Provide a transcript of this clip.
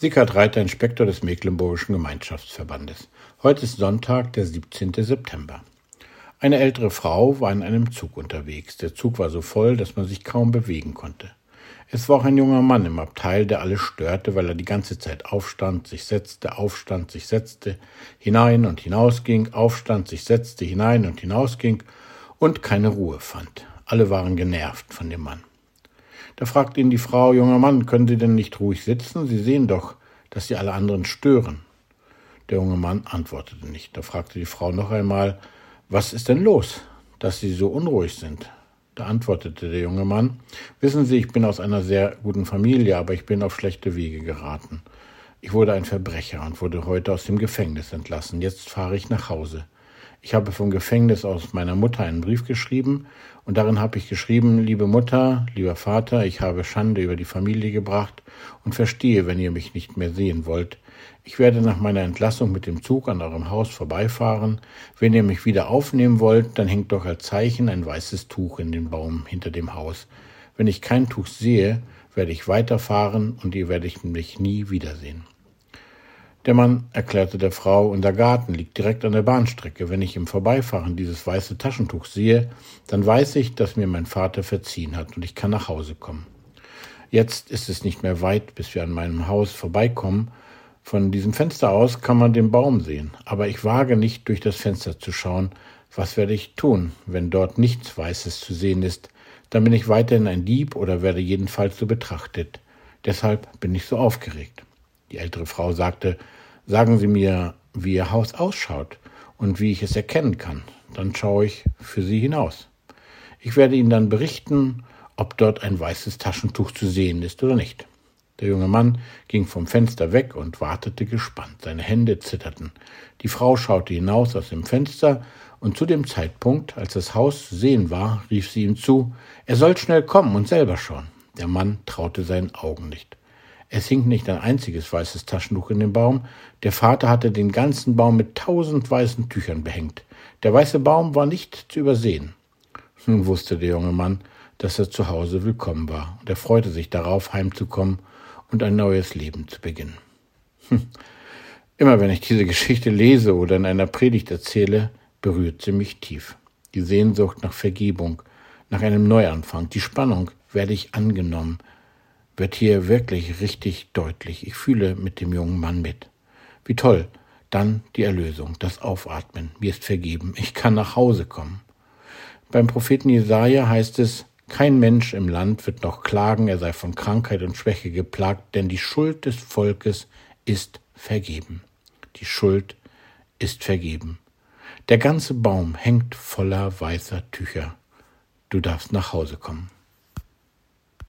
Sickert Reiter, Inspektor des Mecklenburgischen Gemeinschaftsverbandes. Heute ist Sonntag, der 17. September. Eine ältere Frau war in einem Zug unterwegs. Der Zug war so voll, dass man sich kaum bewegen konnte. Es war auch ein junger Mann im Abteil, der alle störte, weil er die ganze Zeit aufstand, sich setzte, aufstand, sich setzte, hinein und hinausging, aufstand, sich setzte, hinein und hinausging und keine Ruhe fand. Alle waren genervt von dem Mann. Da fragte ihn die Frau, junger Mann, können Sie denn nicht ruhig sitzen? Sie sehen doch, dass Sie alle anderen stören. Der junge Mann antwortete nicht. Da fragte die Frau noch einmal, was ist denn los, dass Sie so unruhig sind? Da antwortete der junge Mann, wissen Sie, ich bin aus einer sehr guten Familie, aber ich bin auf schlechte Wege geraten. Ich wurde ein Verbrecher und wurde heute aus dem Gefängnis entlassen. Jetzt fahre ich nach Hause. Ich habe vom Gefängnis aus meiner Mutter einen Brief geschrieben und darin habe ich geschrieben, liebe Mutter, lieber Vater, ich habe Schande über die Familie gebracht und verstehe, wenn ihr mich nicht mehr sehen wollt. Ich werde nach meiner Entlassung mit dem Zug an eurem Haus vorbeifahren. Wenn ihr mich wieder aufnehmen wollt, dann hängt doch als Zeichen ein weißes Tuch in den Baum hinter dem Haus. Wenn ich kein Tuch sehe, werde ich weiterfahren und ihr werdet mich nie wiedersehen. Der Mann erklärte der Frau, unser Garten liegt direkt an der Bahnstrecke. Wenn ich im Vorbeifahren dieses weiße Taschentuch sehe, dann weiß ich, dass mir mein Vater verziehen hat und ich kann nach Hause kommen. Jetzt ist es nicht mehr weit, bis wir an meinem Haus vorbeikommen. Von diesem Fenster aus kann man den Baum sehen, aber ich wage nicht durch das Fenster zu schauen. Was werde ich tun, wenn dort nichts Weißes zu sehen ist? Dann bin ich weiterhin ein Dieb oder werde jedenfalls so betrachtet. Deshalb bin ich so aufgeregt. Die ältere Frau sagte, sagen Sie mir, wie Ihr Haus ausschaut und wie ich es erkennen kann. Dann schaue ich für Sie hinaus. Ich werde Ihnen dann berichten, ob dort ein weißes Taschentuch zu sehen ist oder nicht. Der junge Mann ging vom Fenster weg und wartete gespannt. Seine Hände zitterten. Die Frau schaute hinaus aus dem Fenster, und zu dem Zeitpunkt, als das Haus zu sehen war, rief sie ihm zu, er soll schnell kommen und selber schauen. Der Mann traute seinen Augen nicht. Es hing nicht ein einziges weißes Taschentuch in dem Baum. Der Vater hatte den ganzen Baum mit tausend weißen Tüchern behängt. Der weiße Baum war nicht zu übersehen. Nun wusste der junge Mann, dass er zu Hause willkommen war, und er freute sich darauf, heimzukommen und ein neues Leben zu beginnen. Hm. Immer wenn ich diese Geschichte lese oder in einer Predigt erzähle, berührt sie mich tief. Die Sehnsucht nach Vergebung, nach einem Neuanfang, die Spannung, werde ich angenommen, wird hier wirklich richtig deutlich. Ich fühle mit dem jungen Mann mit. Wie toll. Dann die Erlösung, das Aufatmen. Mir ist vergeben. Ich kann nach Hause kommen. Beim Propheten Jesaja heißt es, kein Mensch im Land wird noch klagen, er sei von Krankheit und Schwäche geplagt, denn die Schuld des Volkes ist vergeben. Die Schuld ist vergeben. Der ganze Baum hängt voller weißer Tücher. Du darfst nach Hause kommen.